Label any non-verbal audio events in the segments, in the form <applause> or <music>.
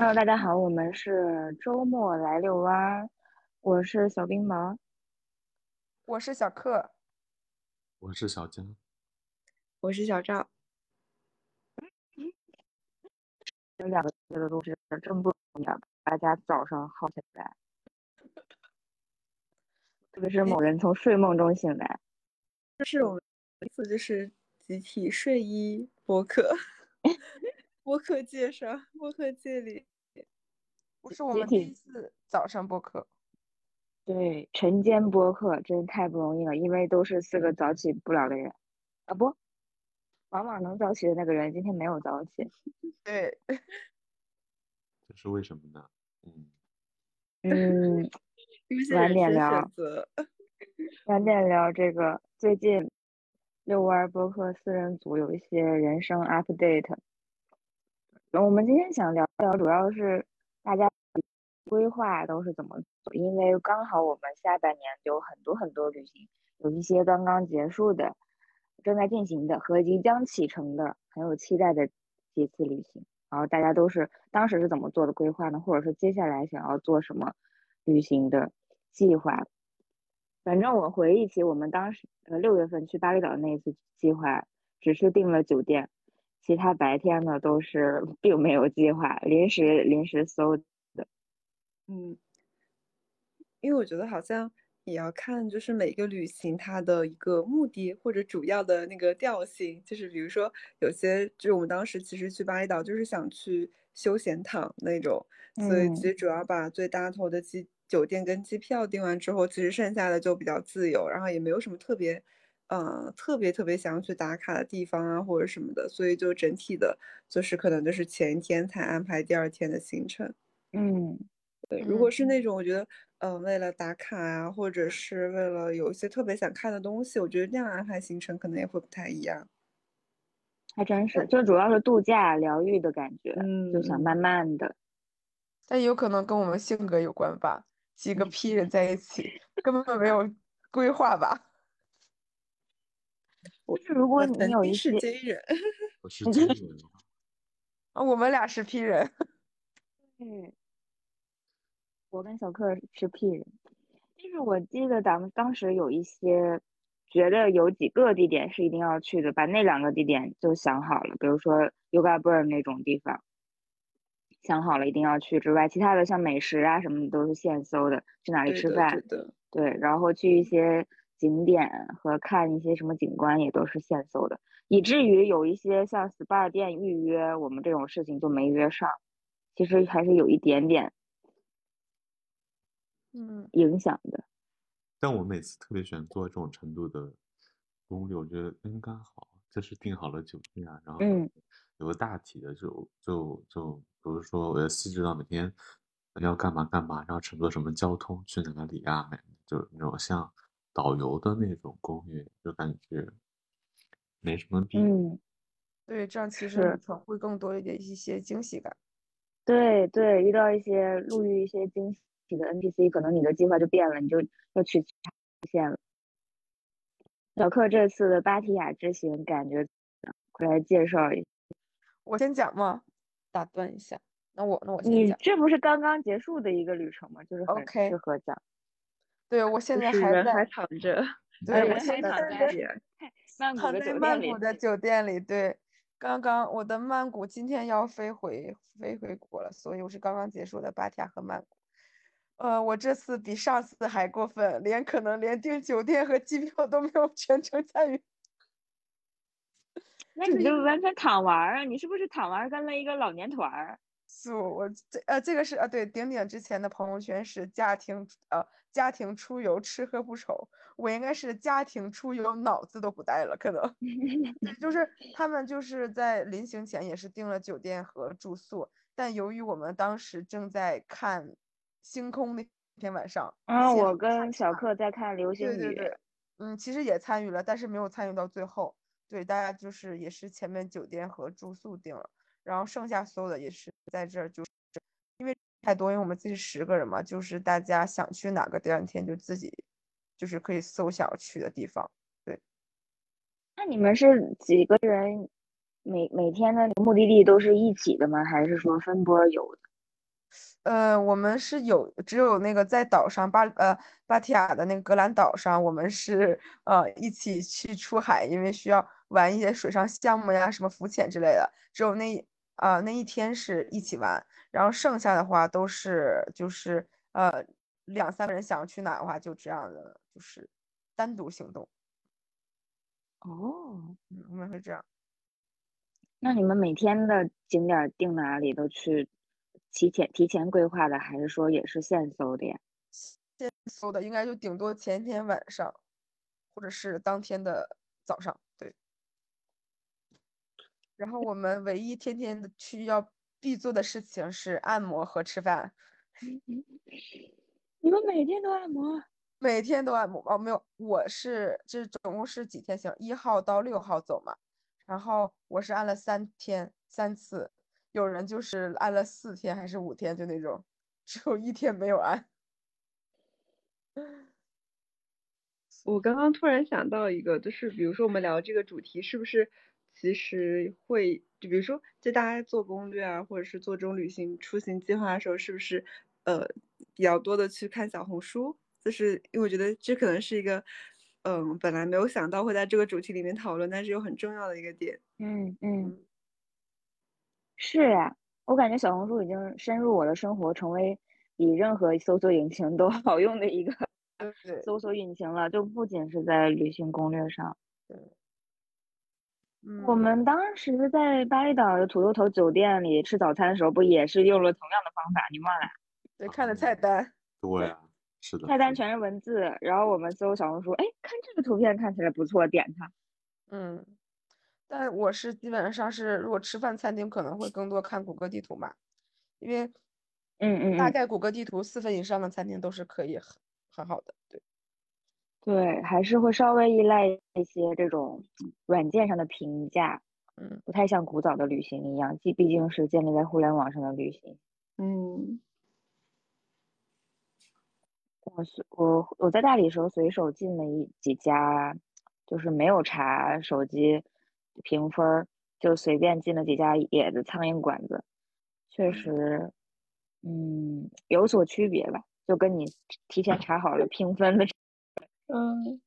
Hello，大家好，我们是周末来遛弯儿，我是小冰毛。我是小克，我是小江，我是小赵，有两个月的都是真不容易啊，大家早上好起来，特别是某人从睡梦中醒来，这是我们一次就是集体睡衣博客，<laughs> 播客介绍，播客界里，不是我们第一次早上播客，对，晨间播客真是太不容易了，因为都是四个早起不了的人，啊不，往往能早起的那个人今天没有早起，<laughs> 对，这是为什么呢？嗯，<laughs> 嗯，<laughs> 晚点聊，晚点聊这个最近遛弯儿播客四人组有一些人生 update。我们今天想聊聊，主要是规划都是怎么做，因为刚好我们下半年有很多很多旅行，有一些刚刚结束的、正在进行的和即将启程的，很有期待的几次旅行。然后大家都是当时是怎么做的规划呢？或者说接下来想要做什么旅行的计划？反正我回忆起我们当时呃六月份去巴厘岛那一次计划，只是订了酒店，其他白天呢都是 <laughs> 并没有计划，临时临时搜。嗯，因为我觉得好像也要看，就是每个旅行它的一个目的或者主要的那个调性，就是比如说有些，就是我们当时其实去巴厘岛就是想去休闲躺那种，所以其嗯。实主要把最大头的机酒店跟机票订完之后，其实剩下的就比较自由，然后也没有什么特别，呃，特别特别想要去打卡的地方啊或者什么的，所以就整体的就是可能就是前一天才安排第二天的行程。嗯对，如果嗯是那种我觉得，呃，为了打卡啊，或者是为了有一些特别想看的东西，我觉得这样安排行程可能也会不太一样。还真是，就主要是度假疗愈的感觉，嗯就想嗯。慢慢的。但也有可能跟我们性格有关吧，几个 P 人在一起，根本没有规划吧。<laughs> 就是如果你是有一些，J 人，我是 J 人，啊 <laughs> 我们俩是 P 人，嗯，<laughs> 我跟小克是 P 人，就是我记得咱们当时有一些觉得有几个地点是一定要去的，把那两个地点就想好了，比如说 Yoga Burn 那种地方，想好了一定要去之外，其他的像美食啊什么的都是现搜的，去哪里，吃饭对，对，然后去一些景点和看一些什么景观也都是现搜的，以至于有一些像 SPA 店预约我们这种事情就没约上，其实还是有一点点嗯，影响的。但我每次特别喜欢做这种程度的攻略，我觉得刚刚好，就是订好了酒店啊，然后嗯有个大体的就就就，比如说我要细致到每天要干嘛干嘛，然后乘坐什么交通去哪里啊，就那种像导游的那种攻略，就感觉没什么必要。嗯，对，这样其实会更多一点一些惊喜感。对对，遇到一些路遇一些惊喜的 NPC，可能你的计划就变了，你就要去其他线了。小克这次的芭提雅之行感觉快来介绍一下。我先讲嘛，打断一下，那我那我先讲。你这不是刚刚结束的一个旅程吗？就是很 OK 适合讲。对，我现在还在还躺着，<laughs> 对，哎我现在在在躺在曼谷，的酒店里，对，刚刚我的曼谷今天要飞回飞回国了，所以我是刚刚结束的芭提雅和曼谷。呃，我这次比上次还过分，连可能连订酒店和机票都没有 <laughs> 全程参与。那你就完全躺玩儿啊！你是不是躺玩儿跟了一个老年团儿？素我这呃这个是呃对，顶顶之前的朋友圈是家庭呃家庭出游吃喝不愁，我应该是家庭出游脑子都不带了，可能就是 <laughs> 他们就是在临行前也是订了酒店和住宿，但由于我们当时正在看星空那天晚上，啊，我跟小克在看流星雨。对对对，嗯，其实也参与了，但是没有参与到最后。对，大家就是也是前面酒店和住宿定了，然后剩下所有的也是在这儿，就是因为太多，因为我们自己十个人嘛，就是大家想去哪个，第二天就自己就是可以搜想要去的地方。对那你们是几个人？每每天的目的地都是一起的吗？还是说分波游的？呃，我们是有只有那个在岛上巴呃芭提雅的那个格兰岛上，我们是呃一起去出海，因为需要玩一些水上项目呀，什么浮潜之类的。只有那啊那一天是一起玩，然后剩下的话都是就是呃两三个人想去哪的话，就这样的就是单独行动。哦，嗯，我们会这样。那你们每天的景点定哪里都去？提前提前规划的，还是说也是现搜的呀？现搜的应该就顶多前天晚上，或者是当天的早上，对。然后我们唯一天天的去要必做的事情是按摩和吃饭。<laughs> 你们每天都按摩？每天都按摩哦，没有，我是这总共是几天行？一号到六号走嘛，然后我是按了三天三次。有人就是按了四天还是五天，就那种，只有一天没有按。<laughs> 我刚刚突然想到一个，就是比如说我们聊这个主题，是不是其实会，就比如说就大家做攻略啊，或者是做这种旅行出行计划的时候，是不是呃比较多的去看小红书？就是因为我觉得这可能是一个，嗯，本来没有想到会在这个主题里面讨论，但是又很重要的一个点。嗯嗯。是呀，我感觉小红书已经深入我的生活，成为比任何搜索引擎都 <laughs> 好用的一个搜索引擎了。就不仅是在旅行攻略上。对。我们当时在巴厘岛的土豆头酒店里吃早餐的时候，不也是用了同样的方法？你忘了？对，看的菜单。对啊，是的。菜单全是文字，然后我们搜小红书，哎，看这个图片看起来不错，点它。嗯。但我是基本上是，如果吃饭餐厅可能会更多看谷歌地图嘛，因为，嗯嗯，大概谷歌地图四分以上的餐厅都是可以很很好的，对，对，还是会稍微依赖一些这种软件上的评价，嗯，不太像古早的旅行一样，既毕竟是建立在互联网上的旅行，嗯，我随我我在大理时候随手进了一几家，就是没有查手机。评分就随便进了几家野的苍蝇馆子，确实，嗯，有所区别吧。就跟你提前查好了评分的，<laughs> 嗯，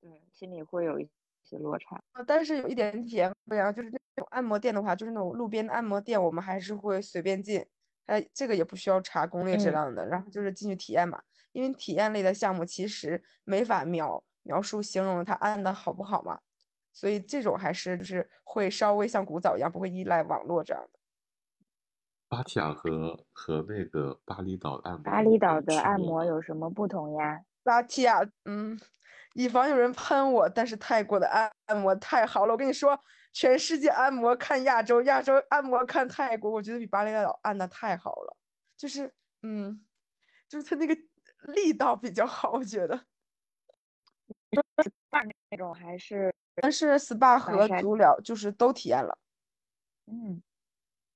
对，心里会有一些落差。但是有一点体验不一样，就是那种按摩店的话，就是那种路边的按摩店，我们还是会随便进，哎，这个也不需要查攻略质量的，然后就是进去体验嘛。因为体验类的项目其实没法描描述形容它按的好不好嘛。所以这种还是就是会稍微像古早一样，不会依赖网络这样的。芭提雅和和那个巴厘岛按摩，巴厘岛的按摩有什么不同呀？芭提雅，嗯，以防有人喷我，但是泰国的按按摩太好了。我跟你说，全世界按摩看亚洲，亚洲按摩看泰国，我觉得比巴厘岛按的太好了。就是，嗯，就是他那个力道比较好，我觉得。那种还是。但是 SPA 和足疗就是都体验了，嗯，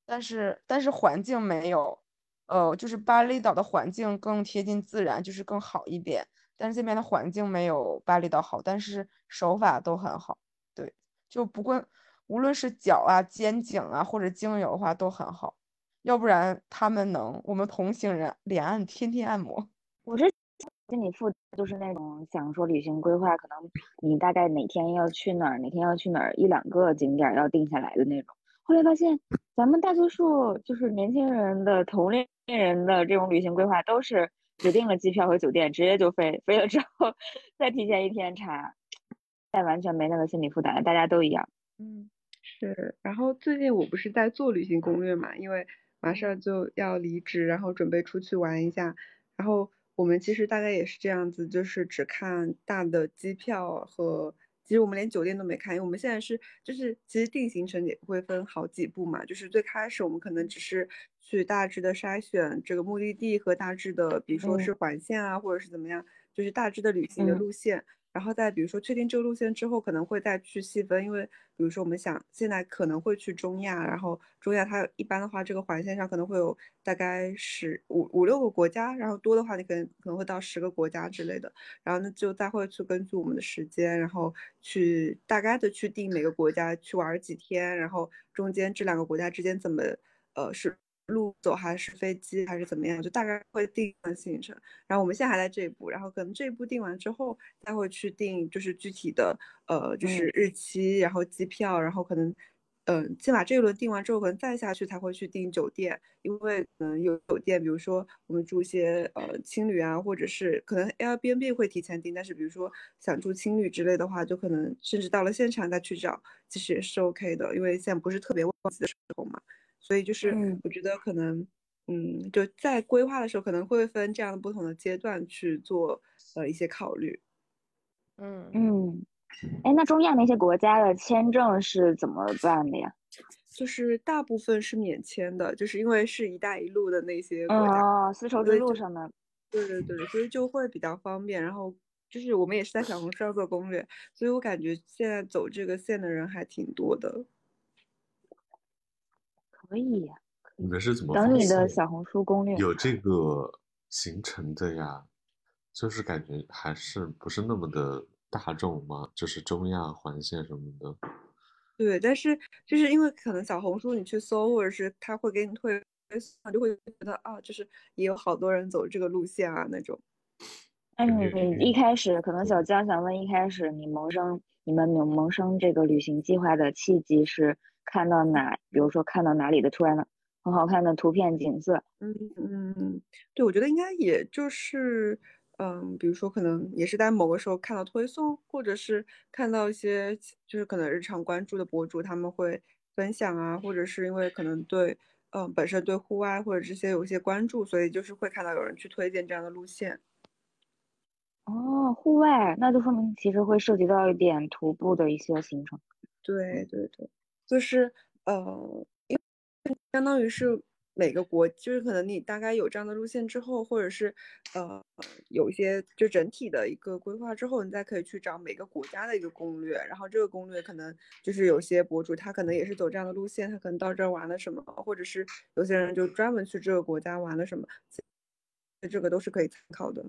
但是但是环境没有，呃，就是巴厘岛的环境更贴近自然，就是更好一点。但是这边的环境没有巴厘岛好，但是手法都很好，对，就不过无论是脚啊、肩颈啊或者精油的话都很好，要不然他们能，我们同行人连按天天按摩，我是。心理负就是那种想说旅行规划，可能你大概哪天要去哪儿，哪天要去哪儿，一两个景点要定下来的那种。后来发现，咱们大多数就是年轻人的同龄人的这种旅行规划，都是指定了机票和酒店，直接就飞，飞了之后再提前一天查，再完全没那个心理负担，大家都一样。嗯，是。然后最近我不是在做旅行攻略嘛，因为马上就要离职，然后准备出去玩一下，然后。我们其实大概也是这样子，就是只看大的机票和，其实我们连酒店都没看，因为我们现在是就是其实定行程也会分好几步嘛，就是最开始我们可能只是去大致的筛选这个目的地和大致的，比如说是环线啊，或者是怎么样，就是大致的旅行的路线。然后再比如说确定这个路线之后，可能会再去细分，因为比如说我们想现在可能会去中亚，然后中亚它一般的话，这个环线上可能会有大概十五五六个国家，然后多的话你可能可能会到十个国家之类的，然后呢就再会去根据我们的时间，然后去大概的去定每个国家去玩几天，然后中间这两个国家之间怎么呃是路走还是飞机还是怎么样，就大概会定行程。然后我们现在还在这一步，然后可能这一步定完之后，再会去定就是具体的呃就是日期，然后机票，然后可能。嗯，先把这一轮定完之后，可能再下去才会去订酒店，因为可能有酒店，比如说我们住一些呃青旅啊，或者是可能 Airbnb 会提前订，但是比如说想住青旅之类的话，就可能甚至到了现场再去找，其实也是 OK 的，因为现在不是特别旺季的时候嘛，所以就是我觉得可能嗯，就在规划的时候可能会分这样的不同的阶段去做呃一些考虑，嗯嗯。哎，那中亚那些国家的签证是怎么办的呀？就是大部分是免签的，就是因为是一带一路的那些国家，哦，丝绸之路上的。对对对，所以就会比较方便。然后就是我们也是在小红书上做攻略，所以我感觉现在走这个线的人还挺多的。可以，你们是怎么等你的小红书攻略有这个行程的呀？就是感觉还是不是那么的。大众吗？就是中亚环线什么的。对，但是就是因为可能小红书你去搜，或者是他会给你推，就会觉得啊，就是也有好多人走这个路线啊那种。哎，你一开始可能小江想问，一开始你萌生你们萌萌生这个旅行计划的契机是看到哪？比如说看到哪里的突然的很好看的图片景色？嗯嗯，对，我觉得应该也就是。嗯，比如说可能也是在某个时候看到推送，或者是看到一些就是可能日常关注的博主他们会分享啊，或者是因为可能对嗯本身对户外或者这些有一些关注，所以就是会看到有人去推荐这样的路线。哦，户外那就说明其实会涉及到一点徒步的一些行程。对对对，就是呃，因为相当于是。每个国就是可能你大概有这样的路线之后，或者是呃有一些就整体的一个规划之后，你再可以去找每个国家的一个攻略。然后这个攻略可能就是有些博主他可能也是走这样的路线，他可能到这儿玩了什么，或者是有些人就专门去这个国家玩了什么，这个都是可以参考的。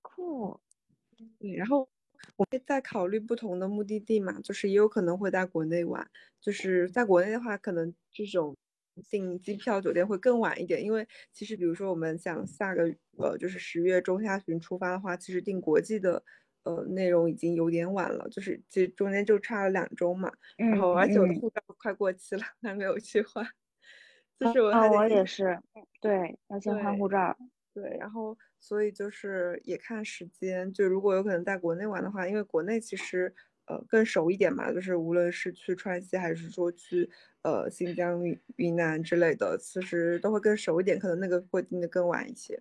酷，对，然后我会在考虑不同的目的地嘛，就是也有可能会在国内玩，就是在国内的话，可能这种。订机票、酒店会更晚一点，因为其实比如说我们想下个呃就是十月中下旬出发的话，其实订国际的呃内容已经有点晚了，就是其实中间就差了两周嘛。然后而且我的护照快过期了，<laughs> 还没有去换。<laughs> 就是我我也是，对，要先换护照。对，然后所以就是也看时间，就如果有可能在国内玩的话，因为国内其实。呃，更熟一点嘛，就是无论是去川西还是说去呃新疆、云南之类的，其实都会更熟一点，可能那个会定的更晚一些。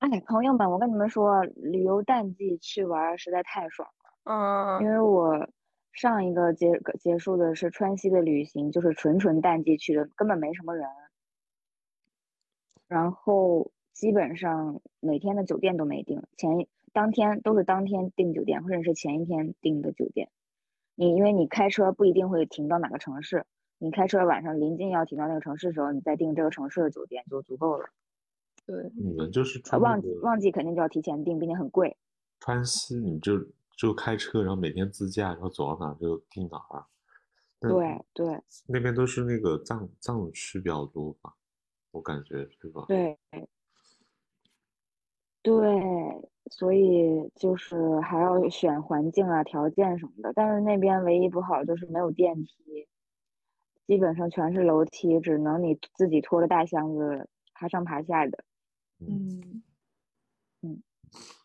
哎，朋友们，我跟你们说，旅游淡季去玩实在太爽了。嗯。因为我上一个结结束的是川西的旅行，就是纯纯淡季去的，根本没什么人，然后基本上每天的酒店都没订，前一。当天都是当天订酒店，或者是前一天订的酒店。你因为你开车不一定会停到哪个城市，你开车晚上临近要停到那个城市的时候，你再订这个城市的酒店就足够了。对，你们就是旺季旺季肯定就要提前订，并且很贵。川西你就就开车，然后每天自驾，然后走到哪就订哪儿。对对。那边都是那个藏藏区比较多吧，我感觉对吧？对。对。所以就是还要选环境啊、条件什么的，但是那边唯一不好就是没有电梯，基本上全是楼梯，只能你自己拖着大箱子爬上爬下的。嗯嗯，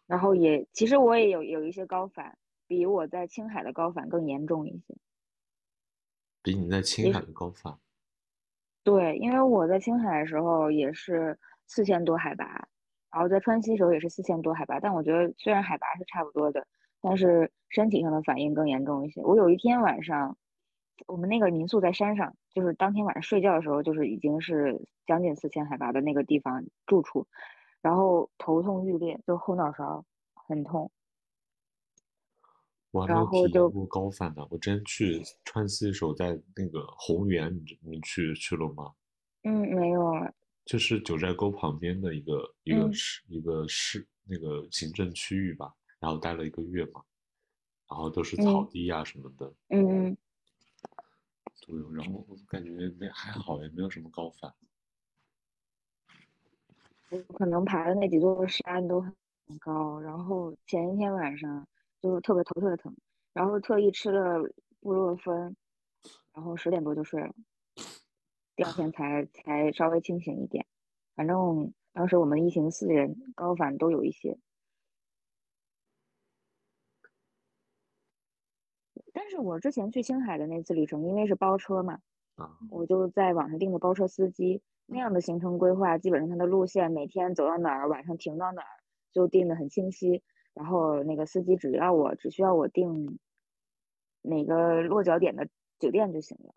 然后也其实我也有有一些高反，比我在青海的高反更严重一些。比你在青海的高反？对，因为我在青海的时候也是四千多海拔。然后在川西的时候也是四千多海拔，但我觉得虽然海拔是差不多的，但是身体上的反应更严重一些。我有一天晚上，我们那个民宿在山上，就是当天晚上睡觉的时候，就是已经是将近四千海拔的那个地方住处，然后头痛欲裂，就后脑勺很痛。我还没有体验过高反呢。我之前去川西的时候，在那个红原，你你去去了吗？嗯，没有。就是九寨沟旁边的一个一个市一个市那个行政区域吧，然后待了一个月嘛，然后都是草地啊什么的，嗯，对，然后我感觉没还好，也没有什么高反。我可能爬的那几座山都很高，然后前一天晚上就特别头特别疼，然后特意吃了布洛芬，然后十点多就睡了，第二天才才稍微清醒一点。反正当时我们一行四人高反都有一些，但是我之前去青海的那次旅程，因为是包车嘛，啊，我就在网上订的包车司机。那样的行程规划，基本上它的路线每天走到哪儿，晚上停到哪儿，就定的很清晰。然后那个司机只要我只需要我定哪个落脚点的酒店就行了。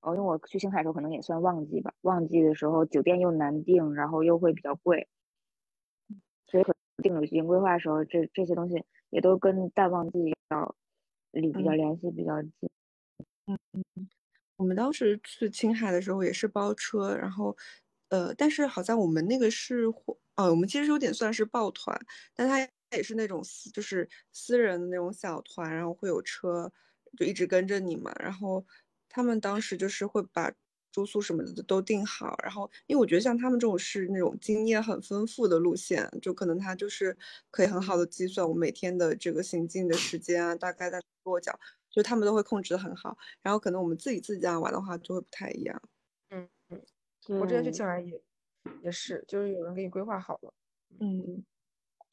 哦，因为我去青海的时候可能也算旺季吧，旺季的时候酒店又难订，然后又会比较贵，所以可能定旅行规划的时候，这这些东西也都跟淡旺季要离比较联系比较近。嗯嗯。我们当时去青海的时候也是包车，然后，呃，但是好像我们那个是，哦，我们其实有点算是抱团，但他也是那种私，就是私人的那种小团，然后会有车，就一直跟着你嘛。然后他们当时就是会把住宿什么的都定好，然后因为我觉得像他们这种是那种经验很丰富的路线，就可能他就是可以很好的计算我每天的这个行进的时间啊，大概在落脚。就他们都会控制的很好，然后可能我们自己自己这样玩的话就会不太一样。嗯嗯，我之前去青海也也是，就是有人给你规划好了。嗯，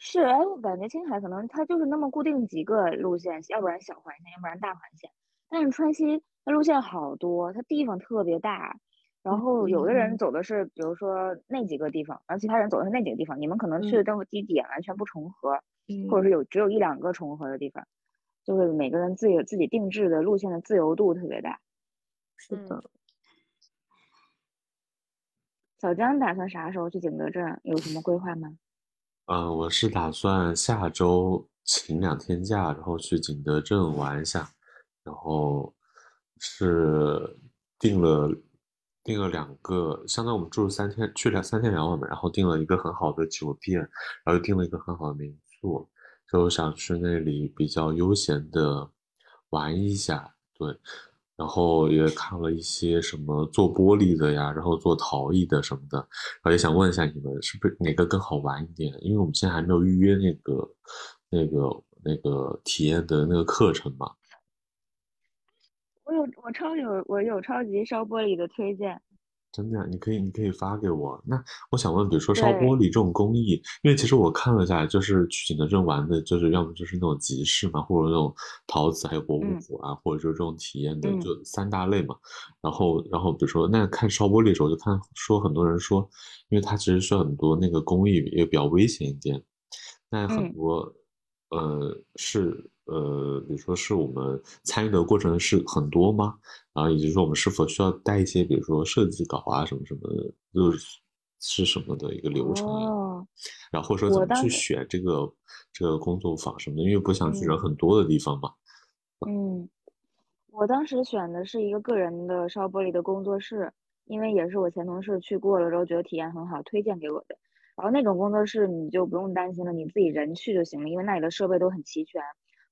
是，哎，我感觉青海可能它就是那么固定几个路线，要不然小环线，要不然大环线。但是川西它路线好多，它地方特别大，然后有的人走的是，比如说那几个地方，然后其他人走的是那几个地方，你们可能去的都地点完全不重合，或者是有只有一两个重合的地方。就是每个人自己自己定制的路线的自由度特别大，是的。小江打算啥时候去景德镇？有什么规划吗？嗯，我是打算下周请两天假，然后去景德镇玩一下。然后是订了订了两个，相当于我们住了三天，去了三天两晚嘛。然后订了一个很好的酒店，然后又订了一个很好的民宿。就想去那里比较悠闲的玩一下，对，然后也看了一些什么做玻璃的呀，然后做陶艺的什么的，然后也想问一下你们是不是哪个更好玩一点？因为我们现在还没有预约那个那个那个体验的那个课程嘛。我有我超有我有超级烧玻璃的推荐。真的呀，你可以，你可以发给我。那我想问，比如说烧玻璃这种工艺，因为其实我看了一下来，就是去景德镇玩的，就是要么就是那种集市嘛，或者那种陶瓷，还有博物馆啊，或者说这种体验的，就三大类嘛。然后，然后比如说，那看烧玻璃的时候，就看说很多人说，因为它其实需要很多那个工艺也比较危险一点，那很多呃是。呃，比如说是我们参与的过程是很多吗？然后以及说我们是否需要带一些，比如说设计稿啊什么什么的，就是是什么的一个流程呀？然后或者说怎么去选这个这个工作坊什么的？因为不想去人很多的地方嘛。嗯，我当时选的是一个个人的烧玻璃的工作室，因为也是我前同事去过了之后觉得体验很好，推荐给我的。然后那种工作室你就不用担心了，你自己人去就行了，因为那里的设备都很齐全。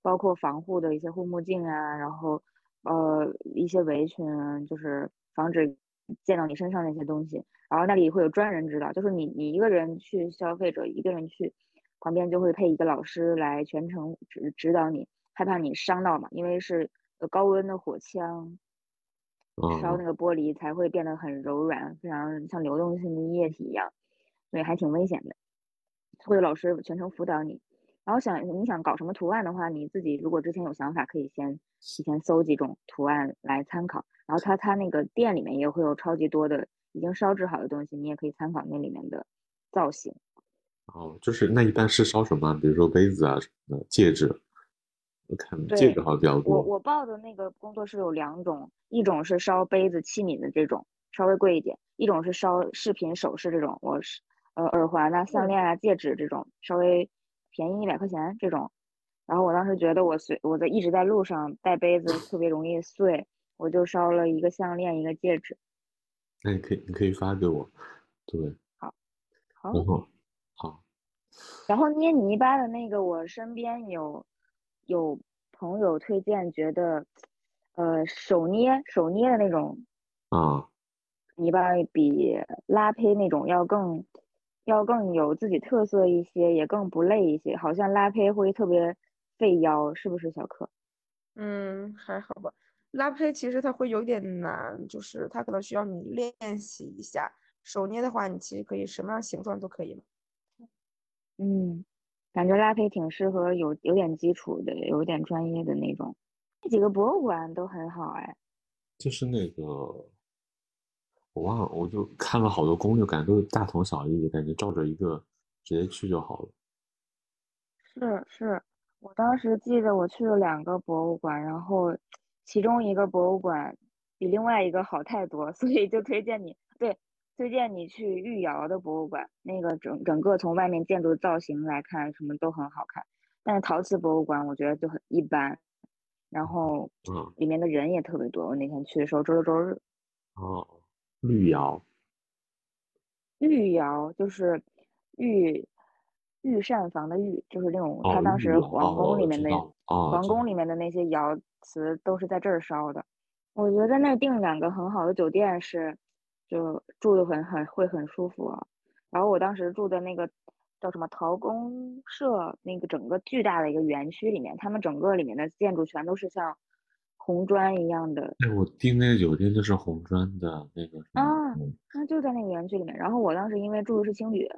包括防护的一些护目镜啊，然后呃一些围裙，就是防止溅到你身上那些东西。然后那里会有专人指导，就是你你一个人去，消费者一个人去，旁边就会配一个老师来全程指指导你，害怕你伤到嘛，因为是高温的火枪烧那个玻璃才会变得很柔软，非常像流动性的液体一样，所以还挺危险的。会有老师全程辅导你。然后想你想搞什么图案的话，你自己如果之前有想法，可以先提前搜几种图案来参考。然后他他那个店里面也会有超级多的已经烧制好的东西，你也可以参考那里面的造型。哦，就是那一般是烧什么？比如说杯子啊什么的，戒指。我看戒指好像比较多。我我报的那个工作室有两种，一种是烧杯子器皿的这种，稍微贵一点；一种是烧饰品首饰这种，我是呃耳环啊、项链啊、戒指这种稍微。便宜一百块钱这种，然后我当时觉得我随我在一直在路上带杯子特别容易碎，我就烧了一个项链一个戒指。那你可以你可以发给我，对，好，好，好。然后捏泥巴的那个，我身边有有朋友推荐，觉得呃手捏手捏的那种啊，泥巴，比拉胚那种要更要更有自己特色一些，也更不累一些。好像拉胚会特别费腰，是不是小柯？嗯，还好吧。拉胚其实它会有点难，就是它可能需要你练习一下。手捏的话，你其实可以什么样形状都可以嘛。嗯，感觉拉胚挺适合有有点基础的，有点专业的那种。这几个博物馆都很好哎。就是那个，我忘了，我就看了好多攻略，感觉都是大同小异，感觉照着一个直接去就好了。是是，我当时记得我去了两个博物馆，然后其中一个博物馆比另外一个好太多，所以就推荐你对，推荐你去御窑的博物馆，那个整整个从外面建筑造型来看，什么都很好看。但是陶瓷博物馆我觉得就很一般，然后嗯，里面的人也特别多。我那天去的时候周六周日，哦，绿窑，御窑就是御御膳房的御，就是那种他哦，当时皇哦，宫里面的皇知道，宫里面的那些窑瓷都是在这儿烧的。我觉得在那儿订两个很好的酒店是，就住的很很会很舒服啊。然后我当时住的那个叫什么陶公社，那个整个巨大的一个园区里面，他们整个里面的建筑全都是像红砖一样的哎，我订那个酒店就是红砖的那个，啊，嗯那就在那个园区里面。然后我当时因为住的是青旅，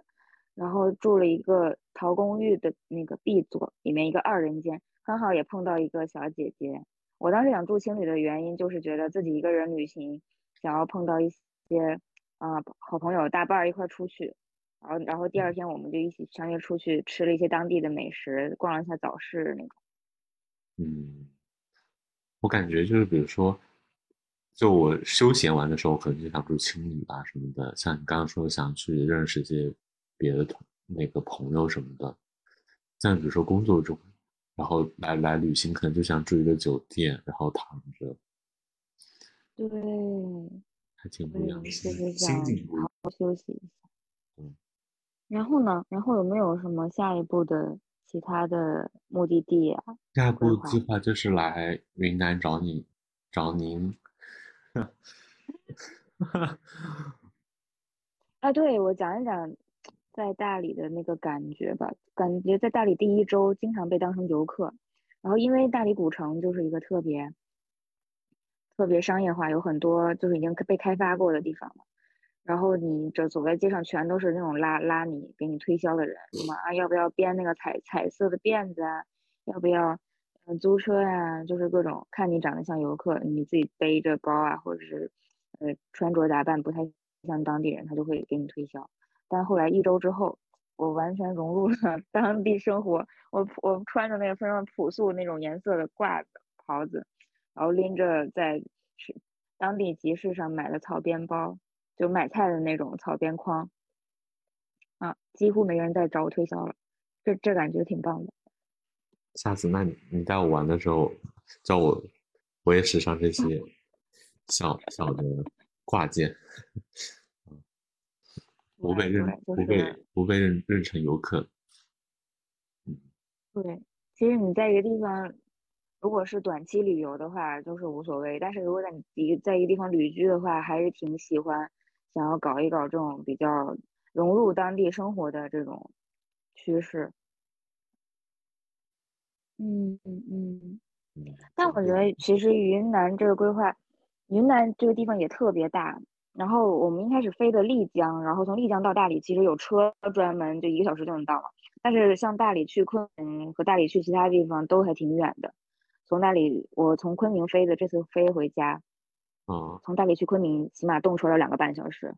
然后住了一个陶公寓的那个 B 座，里面一个二人间，刚好也碰到一个小姐姐。我当时想住青旅的原因就是觉得自己一个人旅行，想要碰到一些啊、好朋友大伴儿一块儿出去，然后然后第二天我们就一起相约出去吃了一些当地的美食，逛了一下早市那种。嗯，我感觉就是比如说，就我休闲玩的时候，可能就想住青旅啊什么的，像你刚刚说想去认识一些别的同那个朋友什么的，像比如说工作中，然后来来旅行，可能就想住一个酒店，然后躺着，对，还挺不一样，的，心就是想境。好好休息一下。嗯，然后呢？然后有没有什么下一步的其他的目的地啊、下一？步计划就是来云南找你，找您。<laughs> 啊，对，我讲一讲在大理的那个感觉吧。感觉在大理第一周经常被当成游客，然后因为大理古城就是一个特别特别商业化，有很多就是已经被开发过的地方嘛。然后你这走在街上，全都是那种拉拉你给你推销的人，什么啊，要不要编那个彩彩色的辫子啊？要不要嗯租车呀、就是各种看你长得像游客，你自己背着包啊，或者是呃穿着打扮不太像当地人，他就会给你推销。但后来一周之后，我完全融入了 <laughs> 当地生活，我我穿着那个非常朴素那种颜色的褂子袍子，然后拎着在是当地集市上买的草编包，就买菜的那种草编筐，啊，几乎没人再找我推销了，这这感觉挺棒的。下次，那你你带我玩的时候，叫我我也使上这些小小的挂件，<laughs> 嗯不被认不被不被认认成游客。对，其实你在一个地方，如果是短期旅游的话，就是无所谓；但是如果在你一个在一个地方旅居的话，还是挺喜欢想要搞一搞这种比较融入当地生活的这种趋势。嗯嗯嗯。嗯，但我觉得其实云南这个规划，云南这个地方也特别大。然后我们一开始飞的丽江，然后从丽江到大理，其实有车专门就一个小时就能到了。但是像大理去昆明和大理去其他地方都还挺远的。从大理，我从昆明飞的，这次飞回家，嗯从大理去昆明起码动车要两个半小时，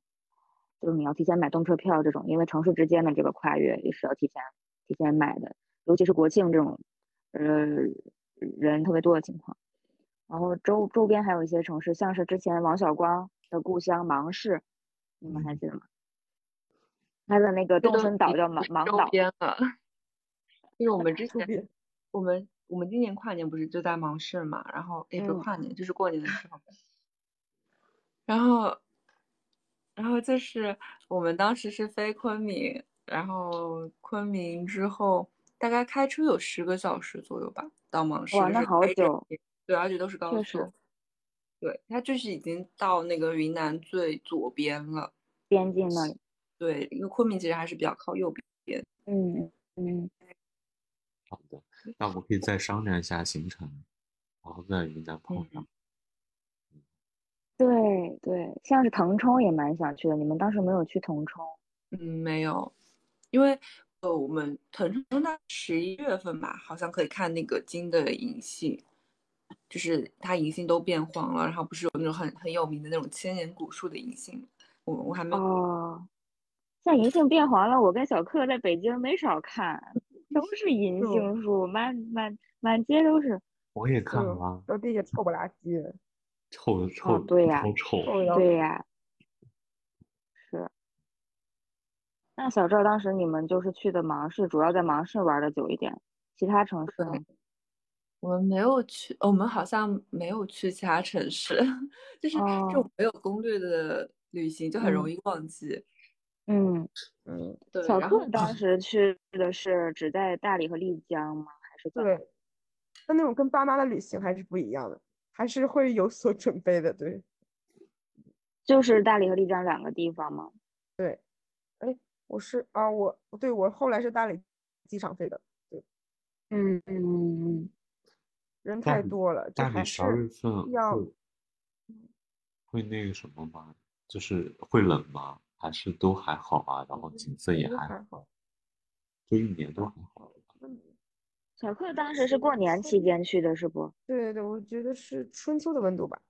就是你要提前买动车票这种，因为城市之间的这个跨越也是要提前提前买的，尤其是国庆这种，呃，人特别多的情况。然后周周边还有一些城市，像是之前王小光的故乡芒市，你们还记得吗？他的那个动森岛叫芒芒岛，周边了，因为我们之前我们我们今年跨年不是就在芒市嘛，然后也不是嗯跨年，就是过年的时候，然后然后就是我们当时是飞昆明，然后昆明之后大概开车有十个小时左右吧，到芒市哇，那就是开着好久，对，而且都是高速，对，它就是已经到那个云南最左边了，边境那里。对，因为昆明其实还是比较靠右边。嗯嗯，好的，那我们可以再商量一下行程，然后在云南碰上。对对，像是腾冲也蛮想去的，你们当时没有去腾冲？嗯，没有，因为呃，我们腾冲到十一月份吧，好像可以看那个金的银杏，就是它银杏都变黄了，然后不是有那种很很有名的那种千年古树的银杏，我我还没哦，像银杏变黄了，我跟小克在北京没少看，都是银杏树，满满满街都是。我也看了，都地下臭不拉几的。臭臭对呀，臭对呀，是。那小赵当时你们就是去的芒市，主要在芒市玩的久一点，其他城市呢？我们没有去，我们好像没有去其他城市，<laughs> 就是这种没有攻略的旅行就很容易忘记。嗯嗯，对。小克当时去的是只在大理和丽江吗？还是对？那那种跟爸妈的旅行还是不一样的。还是会有所准备的，对。就是大理和丽江两个地方吗？对。哎，我是啊，我对我后来是大理机场飞的，对。嗯嗯嗯。人太多了，大理十二月份要会那个什么吗？就是会冷吗？还是都还好啊？然后景色也还好，就一年都还好。小克当时是过年期间去的，是不？对对对，我觉得是春秋的温度吧，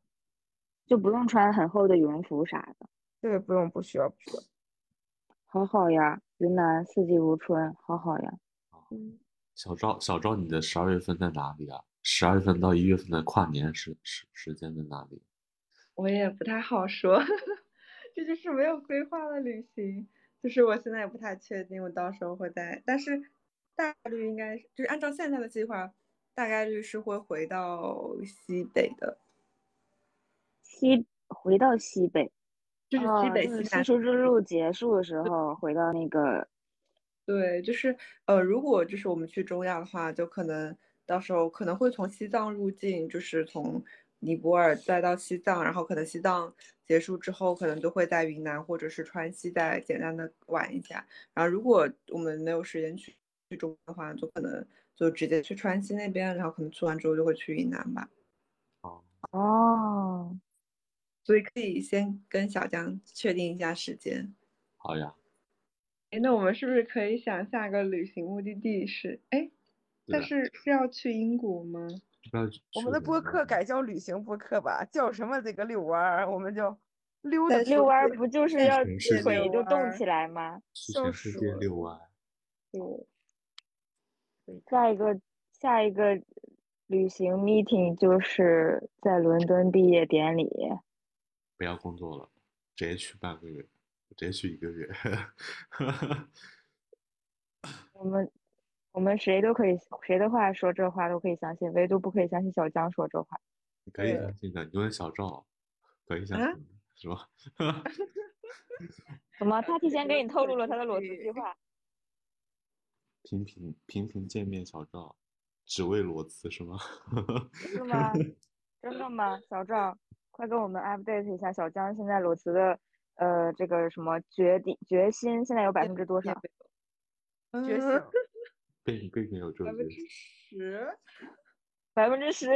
就不用穿很厚的羽绒服啥的。对，不用，不需要，不需要。好好呀，云南四季如春，好好呀。嗯，小赵，小赵，你的十二月份在哪里啊？十二月份到一月份的跨年时时时间在哪里？我也不太好说，<laughs> 这就是没有规划的旅行，就是我现在也不太确定我到时候会在，但是。大概率应该是，就是按照现在的计划，大概率是会回到西北的。西回到西北，就是西北西南。丝绸之路结束的时候回到那个。对，就是呃，如果就是我们去中亚的话，就可能到时候可能会从西藏入境，就是从尼泊尔再到西藏，然后可能西藏结束之后，可能都会在云南或者是川西再简单的玩一下。然后如果我们没有时间去。去中的话，就可能就直接去川西那边，然后可能去完之后就会去云南吧。哦哦，所以可以先跟小江确定一下时间。好呀。哎，那我们是不是可以想下个旅行目的地是？哎，但是是要去英国吗？我们的播客改叫旅行播客吧，叫什么这个遛弯儿，我们就溜达遛弯儿，不就是要腿就动起来吗？全世界遛弯。对。下一个下一个旅行 meeting 就是在伦敦毕业典礼。不要工作了，直接去半个月，直接去一个月。<laughs> 我们我们谁都可以，谁的话说这话都可以相信，唯独不可以相信小江说这话。你可以相信的，你问小赵，可以相信是吧？<laughs> 怎么？他提前给你透露了他的裸辞计划？频频频频见面，小赵，只为裸辞是吗？是吗？<laughs> 真的吗？小赵，快跟我们 update 一下小江现在裸辞的呃这个什么决定决心，现在有百分之多少？决心，并并没有这百分之十，百分之十。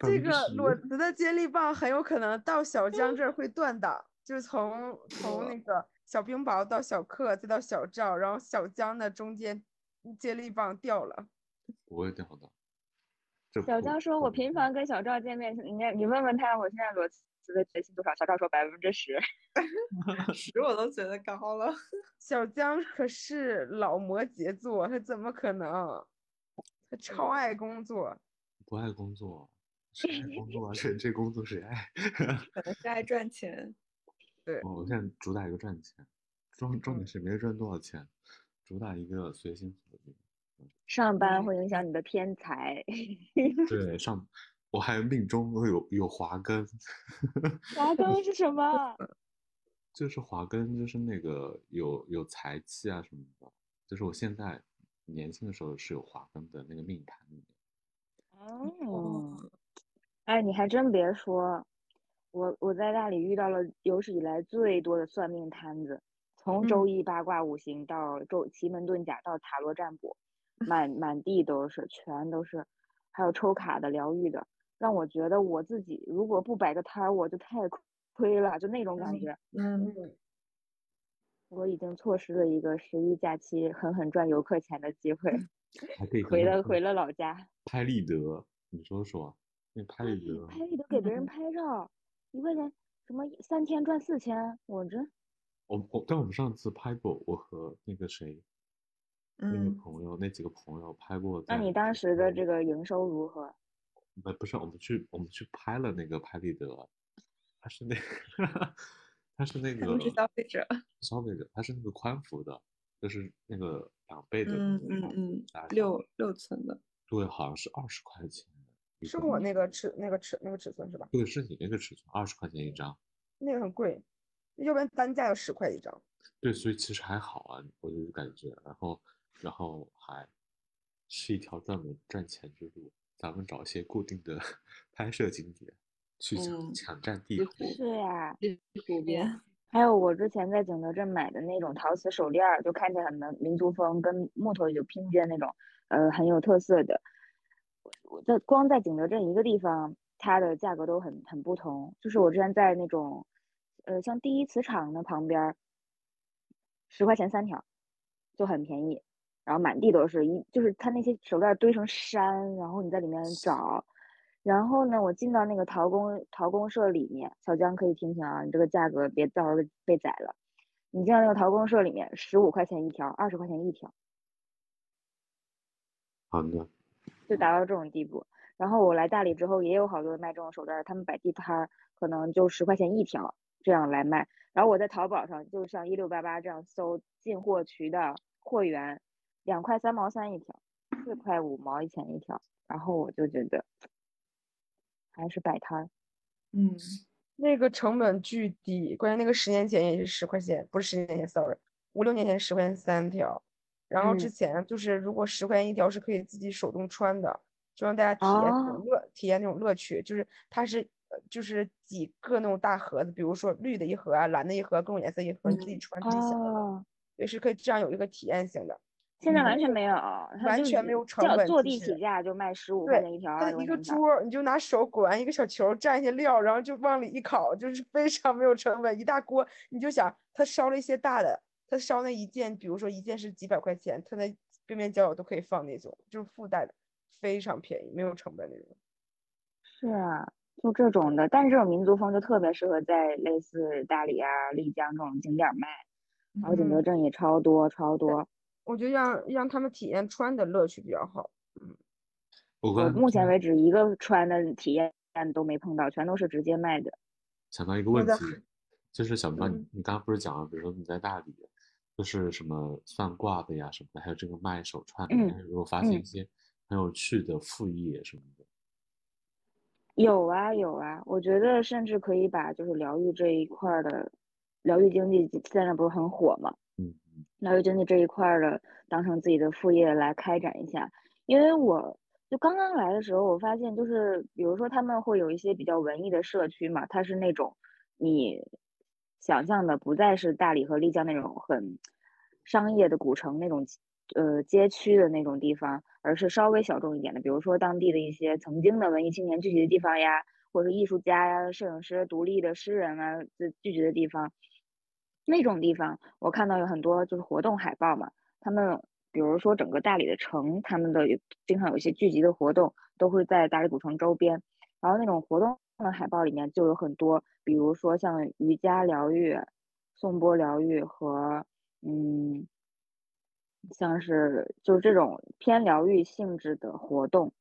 这个裸辞的接力棒很有可能到小江这儿会断档，就是从从那个小冰雹到小克再到小赵，然后小江的中间。接力棒掉了，不会掉的。小江说：“我频繁跟小赵见面，你你问问他，我现在裸辞的决心多少？”小赵说：“百分之十。<laughs> ”十我都觉得高了。<laughs> 小江可是老摩羯座，他怎么可能？他超爱工作。不爱工作，谁爱工作啊？这这工作谁爱？<laughs> 可能是爱赚钱。对，我现在主打一个赚钱，重重点是没赚多少钱。主打一个随心所欲。上班会影响你的天才。对，上我还命中有有华根。<laughs> 华根是什么？<laughs> 就是华根，就是那个有有财气啊什么的。就是我现在年轻的时候是有华根的那个命盘里面。哦。哎，你还真别说，我我在那里遇到了有史以来最多的算命摊子，从嗯。周易八卦五行到周奇门遁甲到塔罗占卜，满满地都是，全都是，还有抽卡的、疗愈的，让我觉得我自己如果不摆个摊儿，我就太亏亏了，就那种感嗯觉。嗯，嗯，我已经错失了一个十一假期狠狠赚游客钱的机会，<laughs> 还可以回了回了老家。拍立得，你说说，那拍立得，拍立得给别人嗯 <laughs> 拍照，一块钱什么三天赚四千，我这我我但我们上次拍过，我和那个谁，那个嗯朋友，那几个朋友拍过。那你当时的这个营收如何？不不是我们去我们去拍了那个拍立得，他是那个他是那个消费者，消费者，他是那个宽幅的，就是那个两倍的嗯嗯嗯六六寸的，对，好像是二十块钱是我那个尺那个尺那个尺寸是吧？对，是你那个尺寸，二十块钱一张。那个很贵，要不然单价要十块一张。对，所以其实还好啊，我就是感觉，然后然后还是一条专门赚钱之路。咱们找一些固定的 <laughs> 拍摄景点，去抢、嗯抢占地西图。是呀，西湖边，还有我之前在景德镇买的那种陶瓷手链儿，就看起来很民民族风，跟木头有拼接那种，呃，很有特色的。我我在光在景德镇一个地方，它的价格都很很不同。就是我之前在那种，呃，像第一磁场的旁边儿，十块钱三条，就很便宜。然后满地都是一，就是他那些手链堆成山，然后你在里面找。然后呢，我进到那个陶工陶工社里面，小江可以听听啊，你这个价格别到时候被被宰了。你进到那个陶工社里面，十五块钱一条，二十块钱一条，好的，就达到这种地步。然后我来大理之后，也有好多卖这种手链儿，他们摆地摊儿，可能就十块钱一条这样来卖。然后我在淘宝上，就像一六八八这样搜进货渠道货源，两块三毛三一条，四块五毛钱一条。然后我就觉得还是摆摊儿。嗯那个成本巨低，关键那个十年前也是十块钱，不是十年前，sorry，五六年前十块钱三条，然后之嗯前就是如果十块钱一条是可以自己手动穿的，就让大家体验这种哦乐，体验那种乐趣，就是它是呃就是几个那种大盒子，比如说绿的一盒啊，蓝的一盒，各种颜色一盒，你自己嗯穿自己想要的，哦，对，是可以这样有一个体验性的。现在嗯完全没有，完全没有成本其实地起价就卖十五块一条，它的一个。桌，你就拿手裹一个小球，蘸一些料，然后就往里一烤，就是非常没有成本，一大锅。你就想，他烧了一些大的，他烧那一件，比如说一件是几百块钱，他那边边角角都可以放那种，就是附带的，非常便宜，没有成本那种。是啊，就这种的，但是这种民族风就特别适合在类似大理啊、丽江这种景点儿卖，然后景德嗯镇也超多超多。我觉得让让他们体验穿的乐趣比较好。嗯我目前为止一个穿的体验都没碰到，全都是直接卖的。想到一个问题，就是小明，嗯你你刚刚不是讲了，比如说你在大理，就是什么算卦的呀什么的，还有这个卖手串的，嗯如果发现一嗯些很有趣的副业什么的，有啊有啊，我觉得甚至可以把就是疗愈这一块儿的疗愈经济现在不是很火嘛，嗯嗯疗愈经济这一块儿的当成自己的副业来开展一下。因为我就刚刚来的时候，我发现就是比如说他们会有一些比较文艺的社区嘛，它是那种你想象的不再是大理和丽江那种很商业的古城那种呃街区的那种地方，而是稍微小众一点的，比如说当地的一些曾经的文艺青年聚集的地方呀，或者是艺术家呀、摄影师、独立的诗人啊这聚集的地方。那种地方，我看到有很多就是活动海报嘛，他们比如说整个大理的城，他们的经常有一些聚集的活动，都会在大理古城周边。然后那种活动的海报里面就有很多，比如说像瑜伽疗愈、颂钵疗愈和嗯，像是就是这种偏疗愈性质的活动。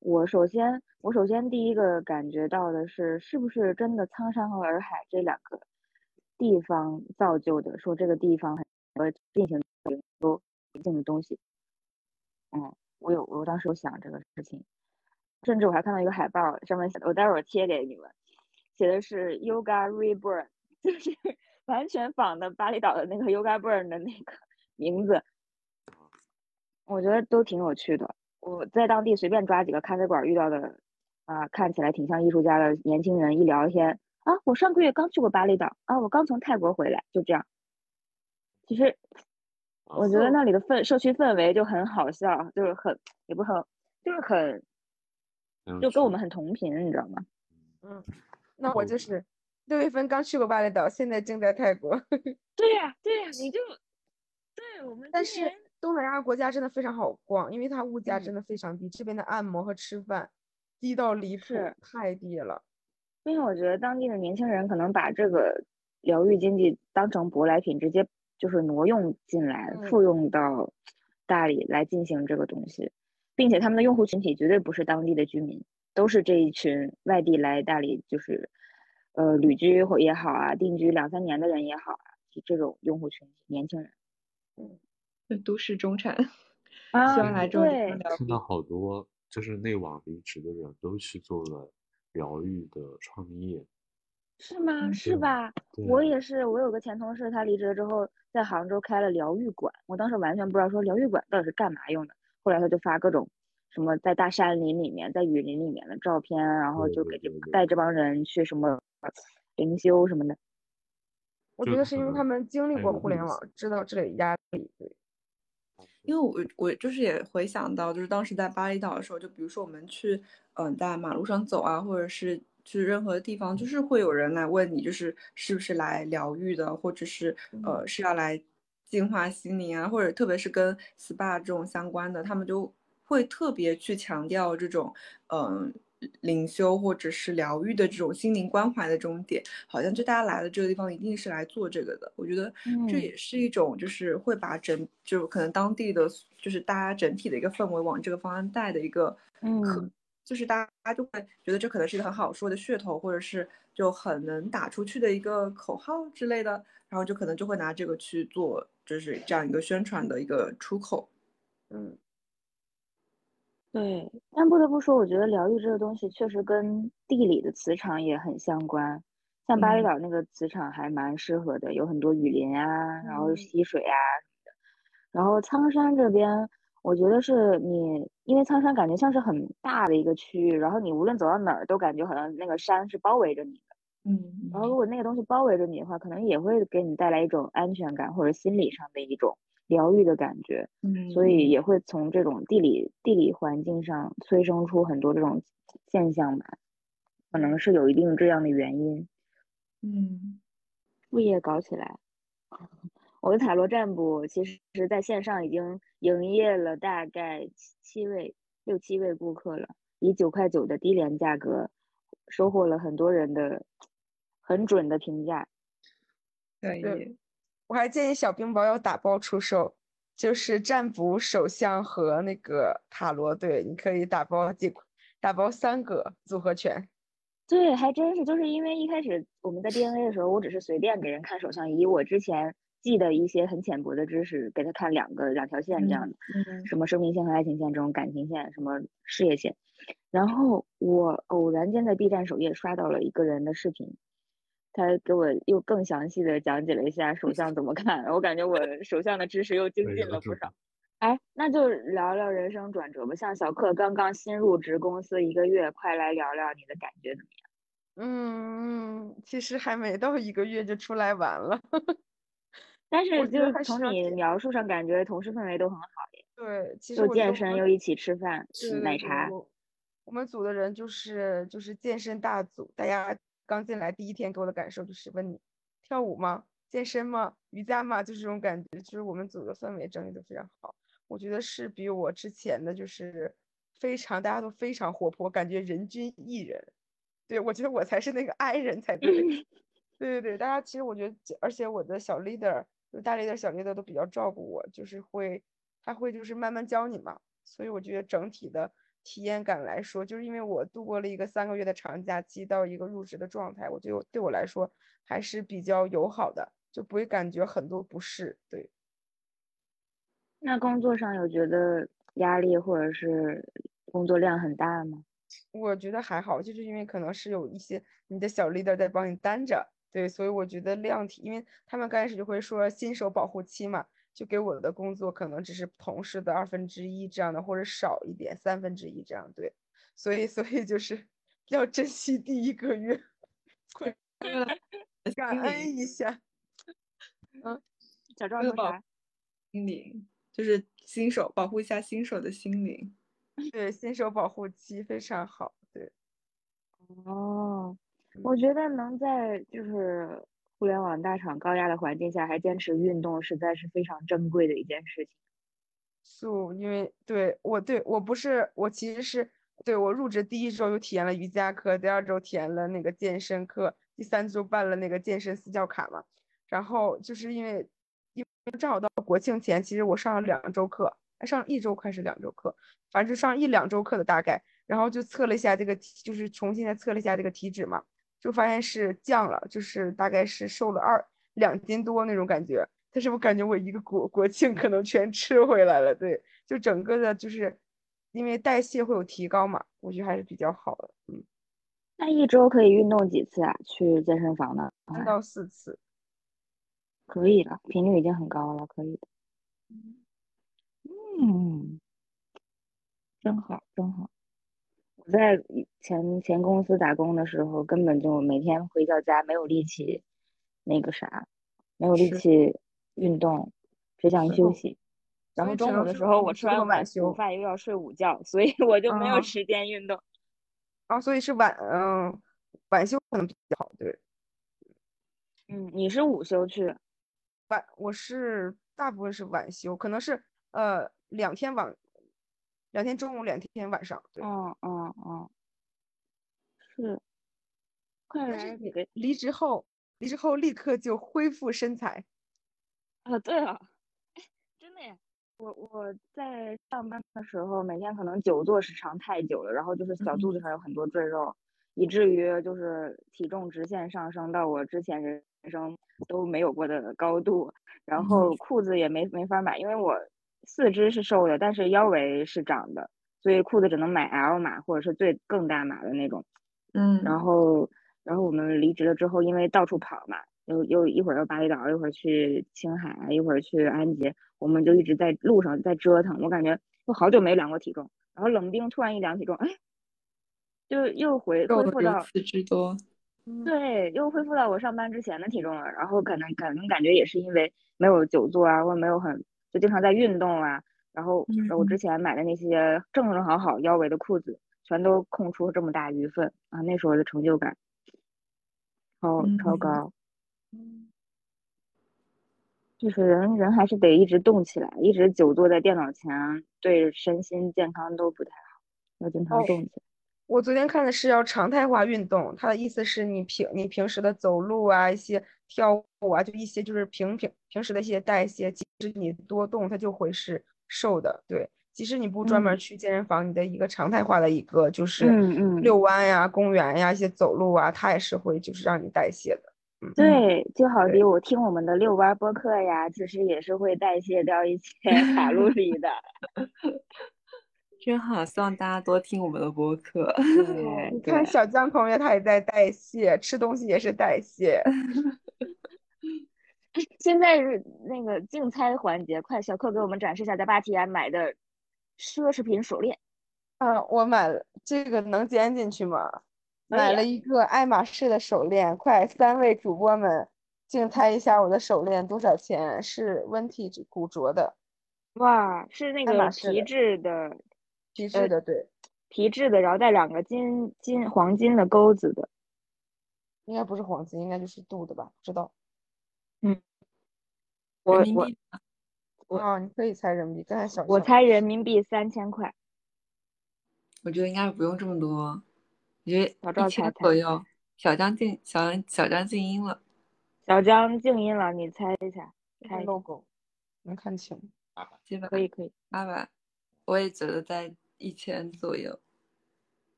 我首先，我首先第一个感觉到的是，是不是真的苍山和洱海这两个地方造就的，说这个地方很呃进行研究灵性的东西。嗯，我有，我当时有想这个事情，甚至我还看到一个海报，上面写的，我待会儿贴给你们，写的是 Yoga Reborn，就是 <laughs> 完全仿的巴厘岛的那个 Yoga Burn 的那个名字，我觉得都挺有趣的。我在当地随便抓几个咖啡馆遇到的，啊、看起来挺像艺术家的年轻人，一聊天，啊，我上个月刚去过巴厘岛啊，我刚从泰国回来，就这样。其实我觉得那里的氛社区氛围就很好笑，就是很也不很，就是很就跟我们很同频，你知道吗？嗯，那我就是六月份刚去过巴厘岛，现在正在泰国。<laughs> 对呀，对呀，你就对我们，但是东南亚国家真的非常好逛，因为它物价真的非常低，这边的按摩和吃饭低到离谱，太低了。因为我觉得当地的年轻人可能把这个疗愈经济当成舶来品，直接就是挪用进来，复用到大理来进行这个东西，并且他们的用户群体绝对不是当地的居民，都是这一群外地来大理就是呃旅居或也好啊，定居两三年的人也好啊，这种用户群体年轻人，嗯，都市中产啊，<laughs> 希望来这种看到好多就是内网离职的人都去做了。疗愈的创业是吗？是吧？我也是，我有个前同事，他离职了之后，在杭州开了疗愈馆。我当时完全不知道说疗愈馆到底是干嘛用的。后来他就发各种什么在大山林里面、在雨林里面的照片，然后就给这带这帮人去什么灵修什么的。我觉得是因为他们经历过互联网，知道这里压力。对，因为我我就是也回想到，就是当时在巴厘岛的时候，就比如说我们去。嗯，在马路上走啊，或者是去任何地方，就是会有人来问你，就是是不是来疗愈的，或者是呃是要来净化心灵啊，或者特别是跟 SPA 这种相关的，他们就会特别去强调这种嗯灵修或者是疗愈的这种心灵关怀的这种点，好像就大家来了这个地方一定是来做这个的。我觉得这也是一种就是会把整就可能当地的就是大家整体的一个氛围往这个方向带的一个嗯。就是大家就会觉得这可能是一个很好说的噱头，或者是就很能打出去的一个口号之类的，然后就可能就会拿这个去做，就是这样一个宣传的一个出口。嗯，对。但不得不说，我觉得疗愈这个东西确实跟地理的磁场也很相关。像巴厘岛那个磁场还蛮适合的，有很多雨林啊，然后溪水啊什么的。然后苍山这边。我觉得是你，因为苍山感觉像是很大的一个区域，然后你无论走到哪儿都感觉好像那个山是包围着你的，嗯，然后如果那个东西包围着你的话，可能也会给你带来一种安全感或者心理上的一种疗愈的感觉，嗯，所以也会从这种地理地理环境上催生出很多这种现象吧，可能是有一定这样的原因，嗯，副业搞起来。<laughs> 我的塔罗占卜其实是在线上已经营业了大概七七位六七位顾客了，以九块九的低廉价格，收获了很多人的很准的评价。对，我还建议小冰雹要打包出售，就是占卜、手相和那个塔罗，对，你可以打包几打包三个组合拳。对，还真是，就是因为一开始我们在 DNA 的时候，我只是随便给人看手相，以我之前。记的一些很浅薄的知识，给他看两个两条线这样的，什么生命线和爱情线这种感情线，什么事业线。然后我偶然间在 B 站首页刷到了一个人的视频，他给我又更详细的讲解了一下手相怎么看，我感觉我手相的知识又精进了不少。哎，那就聊聊人生转折吧。像小克刚刚新入职公司一个月，快来聊聊你的感觉怎么样？嗯，其实还没到一个月就出来玩了。<laughs> 但是就是从你描述上感觉同事氛围都很好耶。对，其实又健身又一起吃饭，奶茶。我们组的人就是就是健身大组，大家刚进来第一天给我的感受就是问你跳舞吗？健身吗？瑜伽吗？就是这种感觉，就是我们组的氛围整理的非常好。我觉得是比我之前的就是非常大家都非常活泼，感觉人均一人。对，我觉得我才是那个 I 人才对。<laughs> 对对对，大家其实我觉得，而且我的小 leader。就大 leader 小 leader 都比较照顾我，就是会，他会就是慢慢教你嘛，所以我觉得整体的体验感来说，就是因为我度过了一个三个月的长假期到一个入职的状态，我觉得对我来说还是比较友好的，就不会感觉很多不适。对。那工作上有觉得压力或者是工作量很大吗？我觉得还好，就是因为可能是有一些你的小 leader 在帮你担着。对，所以我觉得量体，因为他们刚开始就会说新手保护期嘛，就给我的工作可能只是同事的二分之一这样的，或者少一点三分之一这样。对，所以所以就是 <laughs> 要珍惜第一个月，会 <laughs> 感恩一下。嗯，小赵为了保说啥？心灵，就是新手保护一下新手的心灵。<laughs> 对，新手保护期非常好。对，哦，我觉得能在就是互联网大厂高压的环境下还坚持运动，实在是非常珍贵的一件事情。素，因为对我对我不是我其实是对我入职第一周就体验了瑜伽课，第二周体验了那个健身课，第三周办了那个健身私教卡嘛。然后就是因为因为正好到国庆前，其实我上了两周课，上一周课还是两周课，反正就上一两周课的大概。然后就测了一下这个，就是重新再测了一下这个体脂嘛，就发现是降了，就是大概是瘦了二两斤多那种感觉。但是我感觉我一个国国庆可能全吃回来了，对，就整个的就是因为代谢会有提高嘛，我觉得还是比较好的，嗯，那一周可以运动几次啊？去健身房的话三到四次，可以了，频率已经很高了，可以的。嗯，真好，真好。我在以前前公司打工的时候，根本就每天回到家没有力气，那个啥，没有力气运动，只想休息。然后中午的时候，我吃完晚午饭又要睡午觉，所以我就没有啊时间运动。啊，所以是晚嗯晚休可能比较好，对，嗯，你是午休去？晚我是大部分是晚休，可能是呃两天晚两天中午两天晚上，对，嗯嗯嗯，是。快来离职后离职后立刻就恢复身材，啊，对了，哎，真的呀，我我在上班的时候，每天可能久坐时长太久了，然后就是小肚子上有很多赘肉，以至于就是体重直线上升到我之前人生都没有过的高度，然后裤子也没没法买，因为我四肢是瘦的，但是腰围是长的，所以裤子只能买 L 码或者是最更大码的那种。嗯，然后，然后我们离职了之后，因为到处跑嘛，又又一会儿又巴厘岛，一会儿去青海，一会儿去安吉，我们就一直在路上在折腾。我感觉我好久没量过体重，然后冷不丁突然一量体重，哎，就又回恢复到四肢多。对，又恢复到我上班之前的体重了。然后可能可能感觉也是因为没有久坐啊，或者没有很就经常在运动啊，然后我之前买的那些正正好好腰围的裤子，全都空出这么大余份啊，那时候的成就感超超嗯高。就是人人还是得一直动起来，一直久坐在电脑前，对身心健康都不太好，要经常哦动起来。我昨天看的是要常态化运动，它的意思是你平你平时的走路啊，一些跳舞啊，就一些就是平平平时的一些代谢，即使你多动，它就会是瘦的。对，即使你不专门嗯去健身房，你的一个常态化的一个就是嗯嗯遛弯呀、公园呀、一些走路啊，它也是会就是让你代谢的。对，就好比我听我们的遛弯播客呀，其实也是会代谢掉一些卡路里的。<laughs> 真好，希望大家多听我们的播客。对你看，小江同学他也在代谢，吃东西也是代谢。<laughs> <laughs> 现在是那个竞猜环节，快小克给我们展示一下在芭提雅买的奢侈品手链。嗯，我买了这个能剪进去吗？买了一个爱马仕的手链，快三位主播们竞猜一下我的手链多少钱？是 vintage 古着的，哇，是那个皮质的，皮质的，对，皮质的，然后带两个金金黄金的钩子的。应该不是黄金，应该就是镀的吧？不知道。我我人民币我啊，你可以猜人民币，刚才小小我猜人民币三千块。我觉得应该不用这么多，我觉得一千赵猜猜左右。小张静小小张静音了，小江静音了，你猜一下，这个猜 logo 能看清。基本可以可以。八百，我也觉得在一千左右。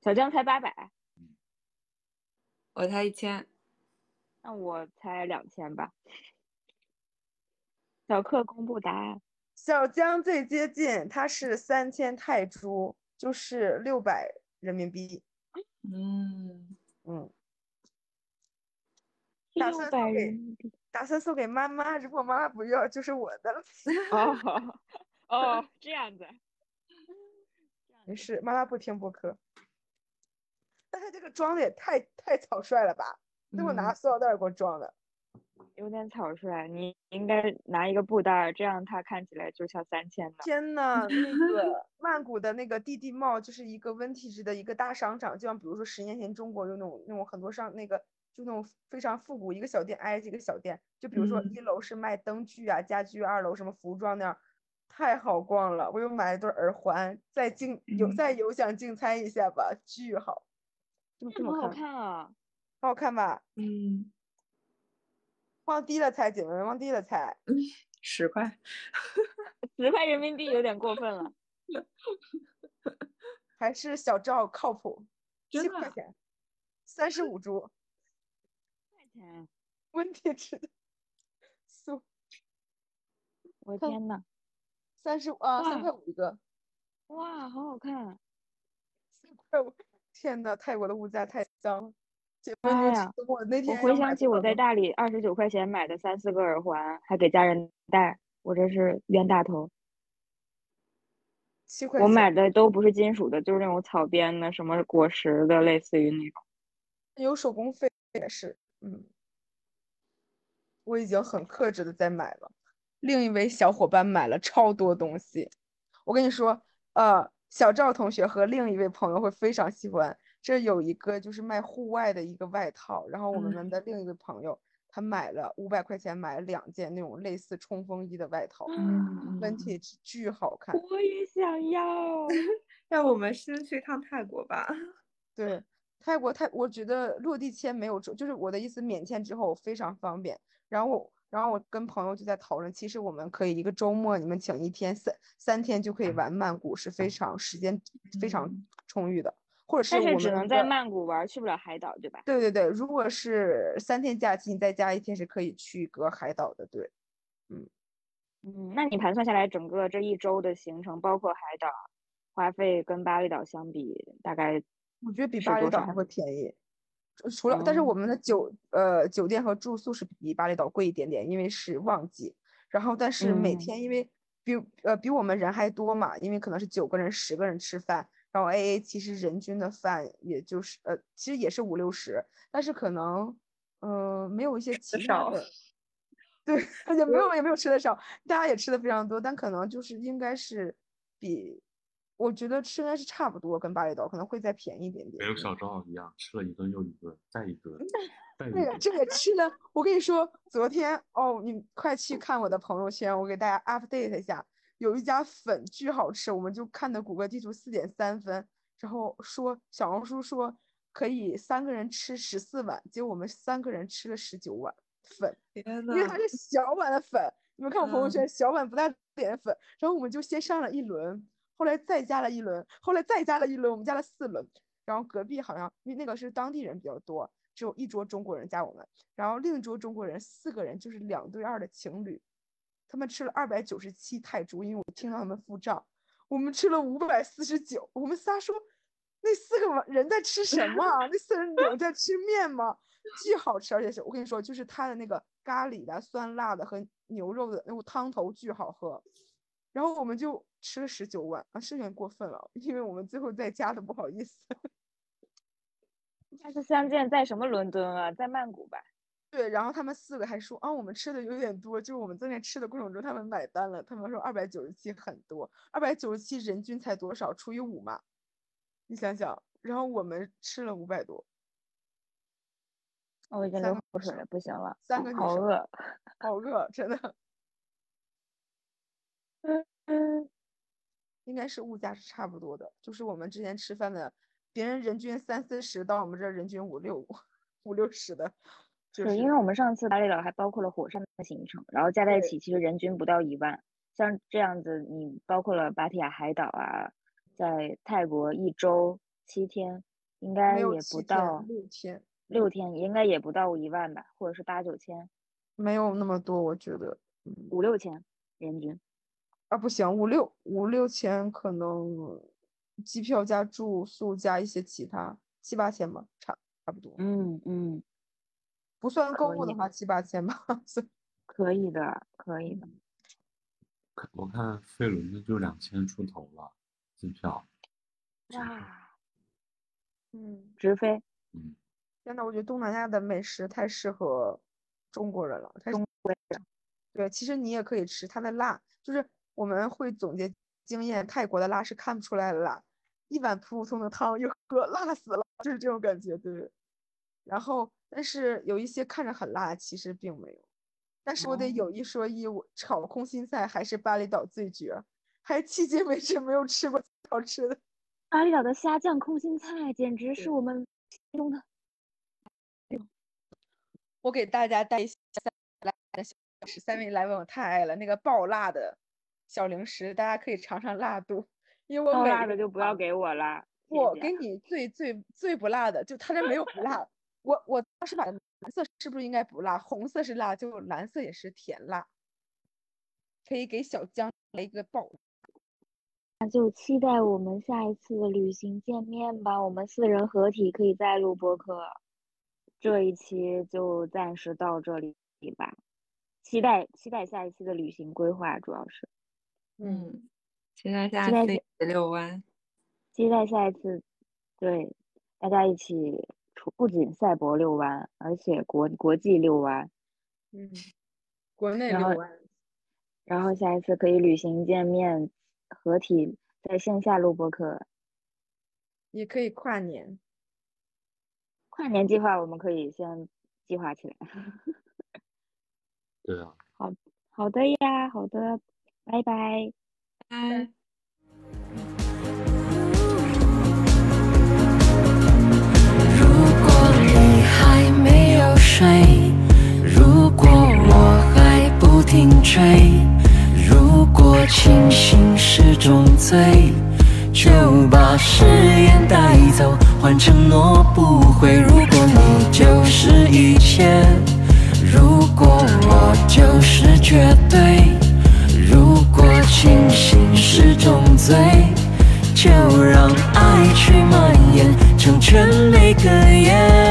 小江猜八百，我猜一千，那我猜两千吧。小克公布答案。小江最接近，它是三千泰铢，就是六百人民币。嗯，嗯，打算送给。打算送给妈妈，如果妈妈不要，就是我的了。哦 <laughs> 哦，这样子。没事，妈妈不听播客。但他这个装的也太太草率了吧？最后拿嗯塑料袋给我装的。有点草率，你应该拿一个布袋儿，这样它看起来就像三千的。天呐，那个 <laughs> 曼谷的那个地地贸就是一个 vintage 的一个大商场，就像比如说十年前中国有那种那种很多商那个就那种非常复古，一个小店挨着一个小店，就比如说嗯一楼是卖灯具啊、家具，二楼什么服装那样，太好逛了。我又买了对耳环，再竞有嗯再有想竞猜一下吧，巨好，这么这好看啊！好好看吧？嗯，往低了猜，姐妹们往低了猜。十块，<laughs> 十块人民币有点过分了。<laughs> 还是小赵靠谱，七真的啊块钱，三十五株。块钱，温铁吃的我天呐，三十五啊，三块五一个，哇，好好看！三块五。天呐，泰国的物价太脏了。姐妹，妈你有呀吃过那我天我回想起我在大理二十九块钱买的三四个耳环，还给家人戴，我这是冤大头。七块，我买的都不是金属的，就是那种草编的，什么果实的，类似于那种。有手工费也是，嗯，我已经很克制的在买了。另一位小伙伴买了超多东西，我跟你说，呃，小赵同学和另一位朋友会非常喜欢。这有一个就是卖户外的一个外套，然后我们的另一个朋友他买了五百块钱买了两件那种类似冲锋衣的外套嗯，vintage 巨好看。我也想要。<laughs> 让我们先去一趟泰国吧。对，泰国泰，我觉得落地签没有，就是我的意思，免签之后非常方便。然后我，然后我跟朋友就在讨论，其实我们可以一个周末，你们请一天，三三天就可以玩曼谷，是非常时间非常嗯充裕的。或者是但是只能在曼谷玩，去不了海岛，对吧？对对对，如果是三天假期，你再加一天是可以去一个海岛的。对，嗯嗯，那你盘算下来，整个这一周的行程，包括海岛，花费跟巴厘岛相比，大概我觉得比巴厘岛还会便宜。除除了，但是哦我们的酒呃酒店和住宿是比巴厘岛贵一点点，因为是旺季。然后，但是每嗯天因为比呃比我们人还多嘛，因为可能是九个人、十个人吃饭，然后 AA 其实人均的饭也就是呃其实也是五六十，但是可能嗯、呃没有一些其他少的，<laughs> 对，也没有也没有吃的少，大家也吃的非常多，但可能就是应该是比我觉得吃应该是差不多，跟巴厘岛可能会再便宜一点点。没有小赵一样，吃了一顿又一顿，再一顿，<laughs> 再一顿。这个这个吃的，我跟你说，昨天哦，你快去看我的朋友圈，我给大家 update 一下，有一家粉巨好吃，我们就看的谷歌地图四点三分，然后说小红书说可以三个人吃十四碗，结果我们三个人吃了十九碗粉，因为它，是小碗的粉，你们看我朋友圈，嗯小碗不大点的粉，然后我们就先上了一轮，后来再加了一轮，后来再加了一轮，我们加了四轮，然后隔壁好像因为那个是当地人比较多，只有一桌中国人加我们，然后另一桌中国人四个人就是两对二的情侣，他们吃了二百九十七泰铢，因为我听到他们付账，我们吃了五百四十九，我们仨说那四个人在吃什么？那四个人在吃面吗？<laughs> 巨好吃，而且是我跟你说，就是它的那个咖喱的、酸辣的和牛肉的那个汤头巨好喝。然后我们就吃了十九碗啊，是有点过分了，因为我们最后再加的不好意思。下次相见在什么伦敦啊？在曼谷吧。对，然后他们四个还说啊，我们吃的有点多，就是我们在那吃的过程中，他们买单了，他们说二百九十七很多，二百九十七人均才多少？除以五嘛，你想想，然后我们吃了五百多，我已经流口水了，不行了，三个好饿。好饿，真的。嗯，应该是物价是差不多的，就是我们之前吃饭的，别人人均三四十，到我们这人均五六五六十的，就是是因为我们上次巴厘岛还包括了火山的行程，然后加在一起其实人均不到一万。像这样子，你包括了芭提雅海岛啊，在泰国一周七天，应该也不到六天，六天，应该也不到一万吧，或者是八九千、没有那么多，我觉得，嗯，五六千人均。啊不行，五六五六千可能机票加住宿加一些其他七八千吧，差差不多，嗯嗯，不算购物的话七八千吧，所以可以的，可以的。我看费伦的就两千出头了，机票。哇，嗯，直飞，嗯，天呐，我觉得东南亚的美食太适合中国人了，太中国人。对，其实你也可以吃它的辣，就是我们会总结经验，泰国的辣是看不出来的辣，一碗普普通的汤又喝辣死了，就是这种感觉，对。然后，但是有一些看着很辣，其实并没有。但是我得有一说一，我炒空心菜还是巴厘岛最绝，还迄今为止没有吃过好吃的。巴厘岛的虾酱空心菜简直是我们心中的。我给大家带一些来十三位来问我太爱了，那个爆辣的小零食，大家可以尝尝辣度。因为我爆辣的就不要给我了。我给你最最最不辣的，就它这没有不辣。我我当时把蓝色是不是应该不辣？红色是辣，就蓝色也是甜辣。可以给小江来一个爆。那就期待我们下一次的旅行见面吧。我们四人合体可以再录播客。这一期就暂时到这里吧。期待期待下一期的旅行规划，主要是，嗯，期待下一次遛弯。期待下一次，对，大家一起出，不仅赛博遛弯，而且国国际遛弯。嗯，国内遛弯。然后下一次可以旅行见面。合体在线下录播课，也可以跨年。跨年计划我们可以先计划起来。对啊。<laughs> 好好的呀，好的，拜拜。拜。没有睡，如果我还不停追。如果清醒是种罪，就把誓言带走，换承诺不悔。如果你就是一切，如果我就是绝对，如果清醒是种罪，就让爱去蔓延，成全每个夜。